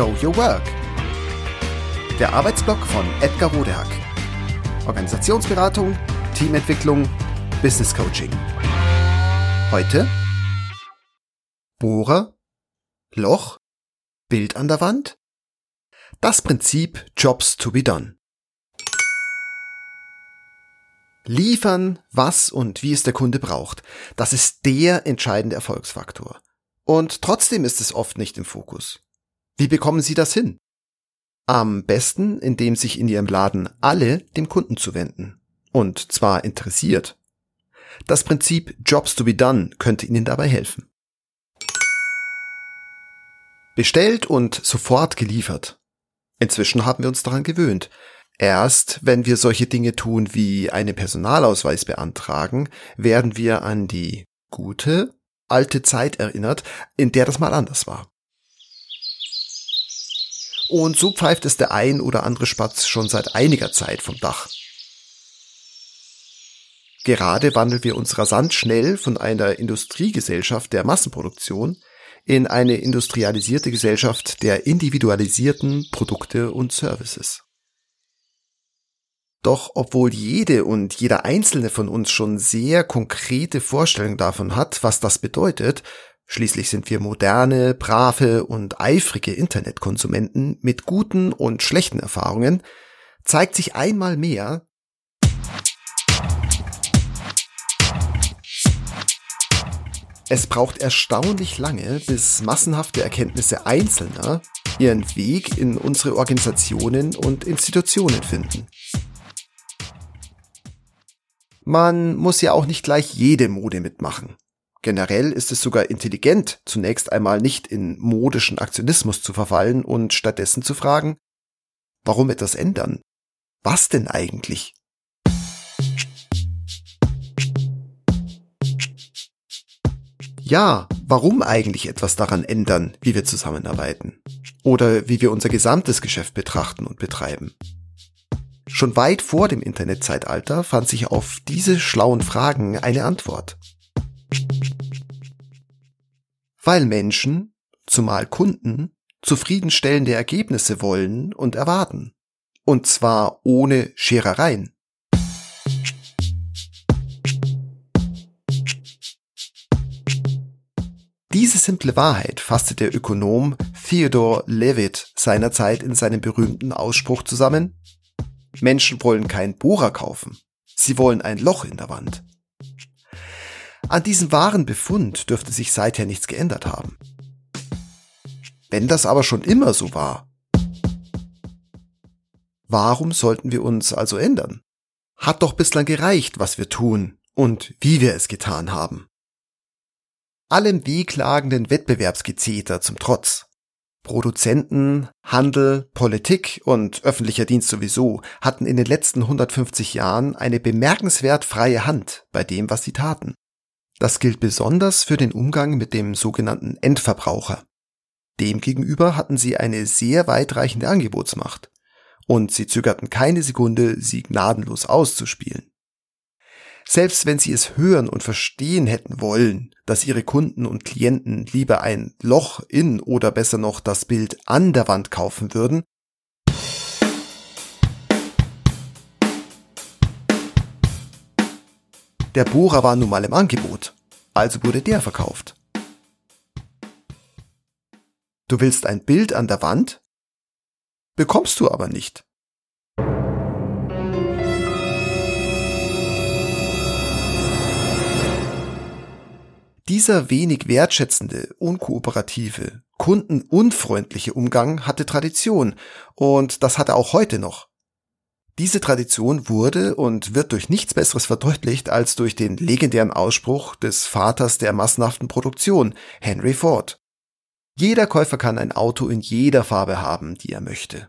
Show Your Work. Der Arbeitsblock von Edgar Rodehack. Organisationsberatung, Teamentwicklung, Business Coaching. Heute Bohrer, Loch, Bild an der Wand. Das Prinzip Jobs to be done. Liefern, was und wie es der Kunde braucht. Das ist der entscheidende Erfolgsfaktor. Und trotzdem ist es oft nicht im Fokus. Wie bekommen Sie das hin? Am besten, indem sich in Ihrem Laden alle dem Kunden zuwenden. Und zwar interessiert. Das Prinzip Jobs to be done könnte Ihnen dabei helfen. Bestellt und sofort geliefert. Inzwischen haben wir uns daran gewöhnt. Erst wenn wir solche Dinge tun wie einen Personalausweis beantragen, werden wir an die gute, alte Zeit erinnert, in der das mal anders war. Und so pfeift es der ein oder andere Spatz schon seit einiger Zeit vom Dach. Gerade wandeln wir uns rasant schnell von einer Industriegesellschaft der Massenproduktion in eine industrialisierte Gesellschaft der individualisierten Produkte und Services. Doch obwohl jede und jeder einzelne von uns schon sehr konkrete Vorstellungen davon hat, was das bedeutet, schließlich sind wir moderne, brave und eifrige Internetkonsumenten mit guten und schlechten Erfahrungen, zeigt sich einmal mehr, Es braucht erstaunlich lange, bis massenhafte Erkenntnisse Einzelner ihren Weg in unsere Organisationen und Institutionen finden. Man muss ja auch nicht gleich jede Mode mitmachen. Generell ist es sogar intelligent, zunächst einmal nicht in modischen Aktionismus zu verfallen und stattdessen zu fragen, warum etwas ändern? Was denn eigentlich? Ja, warum eigentlich etwas daran ändern, wie wir zusammenarbeiten? Oder wie wir unser gesamtes Geschäft betrachten und betreiben? Schon weit vor dem Internetzeitalter fand sich auf diese schlauen Fragen eine Antwort. Weil Menschen, zumal Kunden, zufriedenstellende Ergebnisse wollen und erwarten. Und zwar ohne Scherereien. Diese simple Wahrheit fasste der Ökonom Theodore Levitt seinerzeit in seinem berühmten Ausspruch zusammen, Menschen wollen keinen Bohrer kaufen. Sie wollen ein Loch in der Wand. An diesem wahren Befund dürfte sich seither nichts geändert haben. Wenn das aber schon immer so war, warum sollten wir uns also ändern? Hat doch bislang gereicht, was wir tun und wie wir es getan haben. Allem wehklagenden Wettbewerbsgezeter zum Trotz. Produzenten, Handel, Politik und öffentlicher Dienst sowieso hatten in den letzten 150 Jahren eine bemerkenswert freie Hand bei dem, was sie taten. Das gilt besonders für den Umgang mit dem sogenannten Endverbraucher. Demgegenüber hatten sie eine sehr weitreichende Angebotsmacht und sie zögerten keine Sekunde, sie gnadenlos auszuspielen. Selbst wenn sie es hören und verstehen hätten wollen, dass ihre Kunden und Klienten lieber ein Loch in oder besser noch das Bild an der Wand kaufen würden, Der Bohrer war nun mal im Angebot, also wurde der verkauft. Du willst ein Bild an der Wand? Bekommst du aber nicht. Dieser wenig wertschätzende, unkooperative, kundenunfreundliche Umgang hatte Tradition und das hat er auch heute noch. Diese Tradition wurde und wird durch nichts Besseres verdeutlicht als durch den legendären Ausspruch des Vaters der massenhaften Produktion, Henry Ford. Jeder Käufer kann ein Auto in jeder Farbe haben, die er möchte.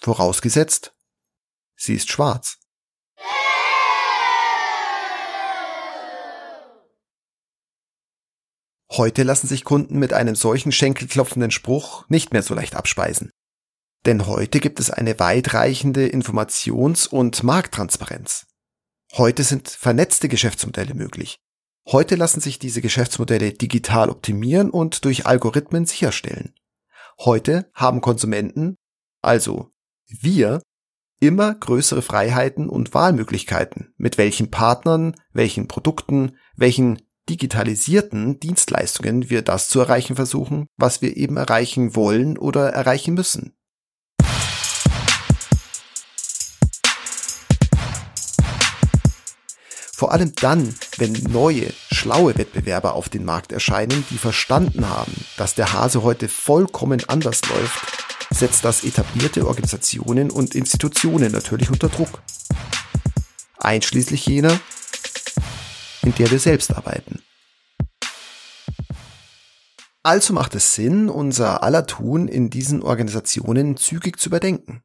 Vorausgesetzt, sie ist schwarz. Heute lassen sich Kunden mit einem solchen schenkelklopfenden Spruch nicht mehr so leicht abspeisen. Denn heute gibt es eine weitreichende Informations- und Markttransparenz. Heute sind vernetzte Geschäftsmodelle möglich. Heute lassen sich diese Geschäftsmodelle digital optimieren und durch Algorithmen sicherstellen. Heute haben Konsumenten, also wir, immer größere Freiheiten und Wahlmöglichkeiten, mit welchen Partnern, welchen Produkten, welchen digitalisierten Dienstleistungen wir das zu erreichen versuchen, was wir eben erreichen wollen oder erreichen müssen. Vor allem dann, wenn neue, schlaue Wettbewerber auf den Markt erscheinen, die verstanden haben, dass der Hase heute vollkommen anders läuft, setzt das etablierte Organisationen und Institutionen natürlich unter Druck. Einschließlich jener, in der wir selbst arbeiten. Also macht es Sinn, unser aller Tun in diesen Organisationen zügig zu überdenken.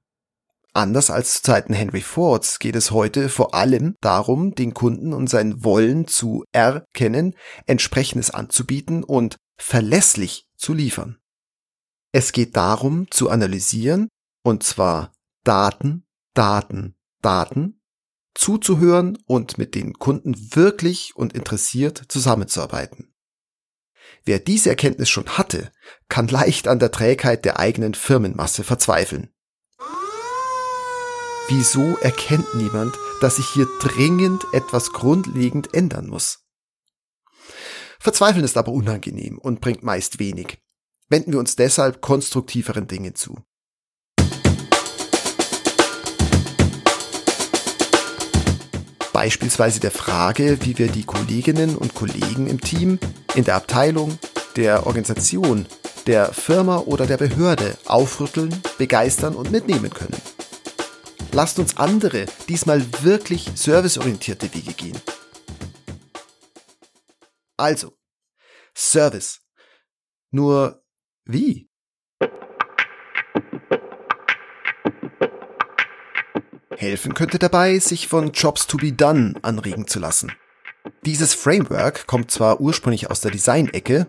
Anders als zu Zeiten Henry Fords geht es heute vor allem darum, den Kunden und sein Wollen zu erkennen, entsprechendes anzubieten und verlässlich zu liefern. Es geht darum, zu analysieren, und zwar Daten, Daten, Daten, zuzuhören und mit den Kunden wirklich und interessiert zusammenzuarbeiten. Wer diese Erkenntnis schon hatte, kann leicht an der Trägheit der eigenen Firmenmasse verzweifeln. Wieso erkennt niemand, dass sich hier dringend etwas grundlegend ändern muss? Verzweifeln ist aber unangenehm und bringt meist wenig. Wenden wir uns deshalb konstruktiveren Dingen zu. Beispielsweise der Frage, wie wir die Kolleginnen und Kollegen im Team, in der Abteilung, der Organisation, der Firma oder der Behörde aufrütteln, begeistern und mitnehmen können. Lasst uns andere, diesmal wirklich serviceorientierte Wege gehen. Also, Service. Nur wie? Helfen könnte dabei, sich von Jobs to be done anregen zu lassen. Dieses Framework kommt zwar ursprünglich aus der Design-Ecke,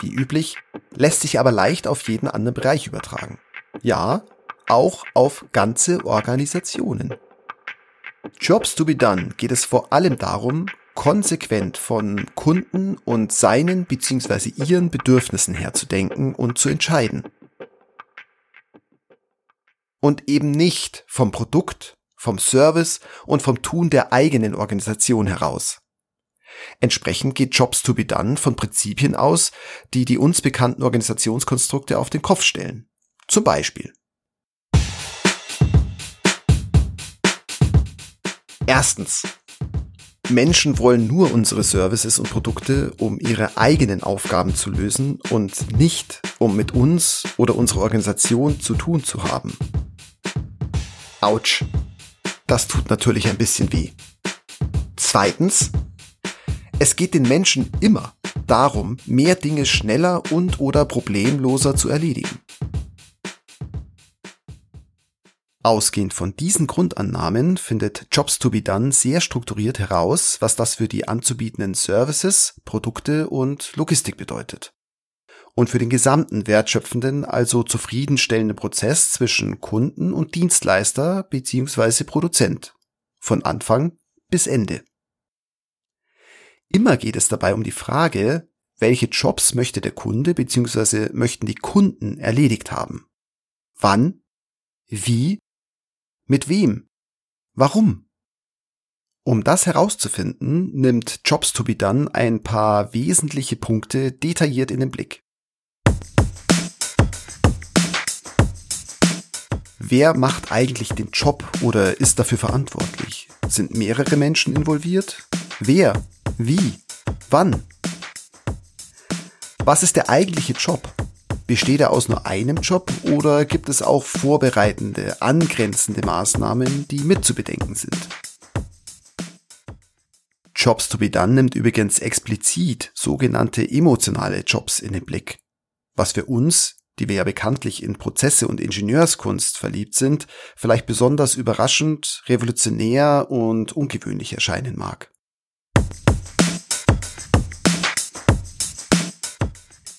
wie üblich, lässt sich aber leicht auf jeden anderen Bereich übertragen. Ja, auch auf ganze Organisationen. Jobs to be done geht es vor allem darum, konsequent von Kunden und seinen bzw. ihren Bedürfnissen herzudenken und zu entscheiden. Und eben nicht vom Produkt, vom Service und vom Tun der eigenen Organisation heraus. Entsprechend geht Jobs to be done von Prinzipien aus, die die uns bekannten Organisationskonstrukte auf den Kopf stellen. Zum Beispiel Erstens. Menschen wollen nur unsere Services und Produkte, um ihre eigenen Aufgaben zu lösen und nicht, um mit uns oder unserer Organisation zu tun zu haben. Autsch. Das tut natürlich ein bisschen weh. Zweitens. Es geht den Menschen immer darum, mehr Dinge schneller und oder problemloser zu erledigen. Ausgehend von diesen Grundannahmen findet Jobs to be Done sehr strukturiert heraus, was das für die anzubietenden Services, Produkte und Logistik bedeutet. Und für den gesamten wertschöpfenden, also zufriedenstellenden Prozess zwischen Kunden und Dienstleister bzw. Produzent. Von Anfang bis Ende. Immer geht es dabei um die Frage, welche Jobs möchte der Kunde bzw. möchten die Kunden erledigt haben? Wann? Wie mit wem? Warum? Um das herauszufinden, nimmt Jobs to be Done ein paar wesentliche Punkte detailliert in den Blick. Wer macht eigentlich den Job oder ist dafür verantwortlich? Sind mehrere Menschen involviert? Wer? Wie? Wann? Was ist der eigentliche Job? Besteht er aus nur einem Job oder gibt es auch vorbereitende, angrenzende Maßnahmen, die mitzubedenken sind? Jobs to be done nimmt übrigens explizit sogenannte emotionale Jobs in den Blick. Was für uns, die wir ja bekanntlich in Prozesse und Ingenieurskunst verliebt sind, vielleicht besonders überraschend, revolutionär und ungewöhnlich erscheinen mag.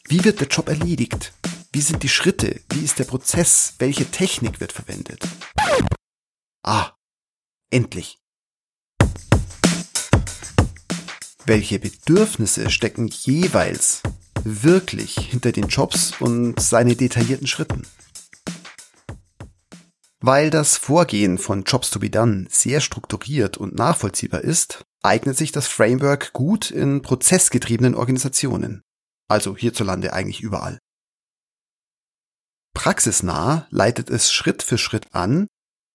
Wie wird der Job erledigt? Wie sind die Schritte? Wie ist der Prozess? Welche Technik wird verwendet? Ah, endlich. welche Bedürfnisse stecken jeweils wirklich hinter den Jobs und seine detaillierten Schritten. Weil das Vorgehen von Jobs to be done sehr strukturiert und nachvollziehbar ist, eignet sich das Framework gut in prozessgetriebenen Organisationen. Also hierzulande eigentlich überall. Praxisnah leitet es Schritt für Schritt an,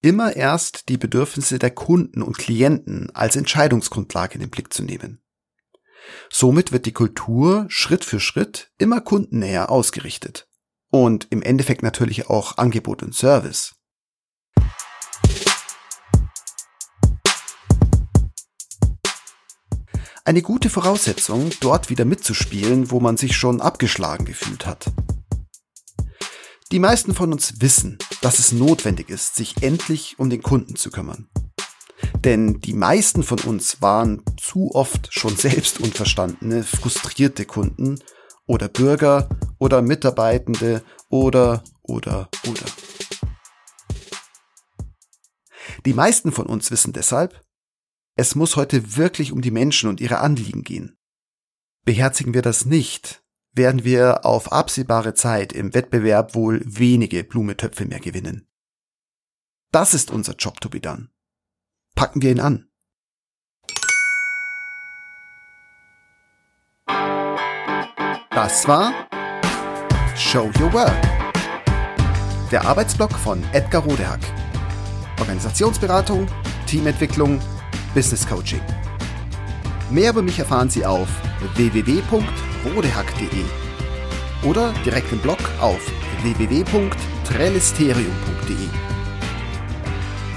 immer erst die Bedürfnisse der Kunden und Klienten als Entscheidungsgrundlage in den Blick zu nehmen. Somit wird die Kultur Schritt für Schritt immer kundennäher ausgerichtet. Und im Endeffekt natürlich auch Angebot und Service. Eine gute Voraussetzung, dort wieder mitzuspielen, wo man sich schon abgeschlagen gefühlt hat. Die meisten von uns wissen, dass es notwendig ist, sich endlich um den Kunden zu kümmern. Denn die meisten von uns waren zu oft schon selbst unverstandene, frustrierte Kunden oder Bürger oder Mitarbeitende oder oder oder. Die meisten von uns wissen deshalb, es muss heute wirklich um die Menschen und ihre Anliegen gehen. Beherzigen wir das nicht, werden wir auf absehbare Zeit im Wettbewerb wohl wenige Blumetöpfe mehr gewinnen. Das ist unser Job to be done. Packen wir ihn an. Das war Show Your Work. Der Arbeitsblock von Edgar Rodehack. Organisationsberatung, Teamentwicklung, Business Coaching. Mehr über mich erfahren Sie auf www.rodehack.de oder direkt im Blog auf www.trellisterium.de.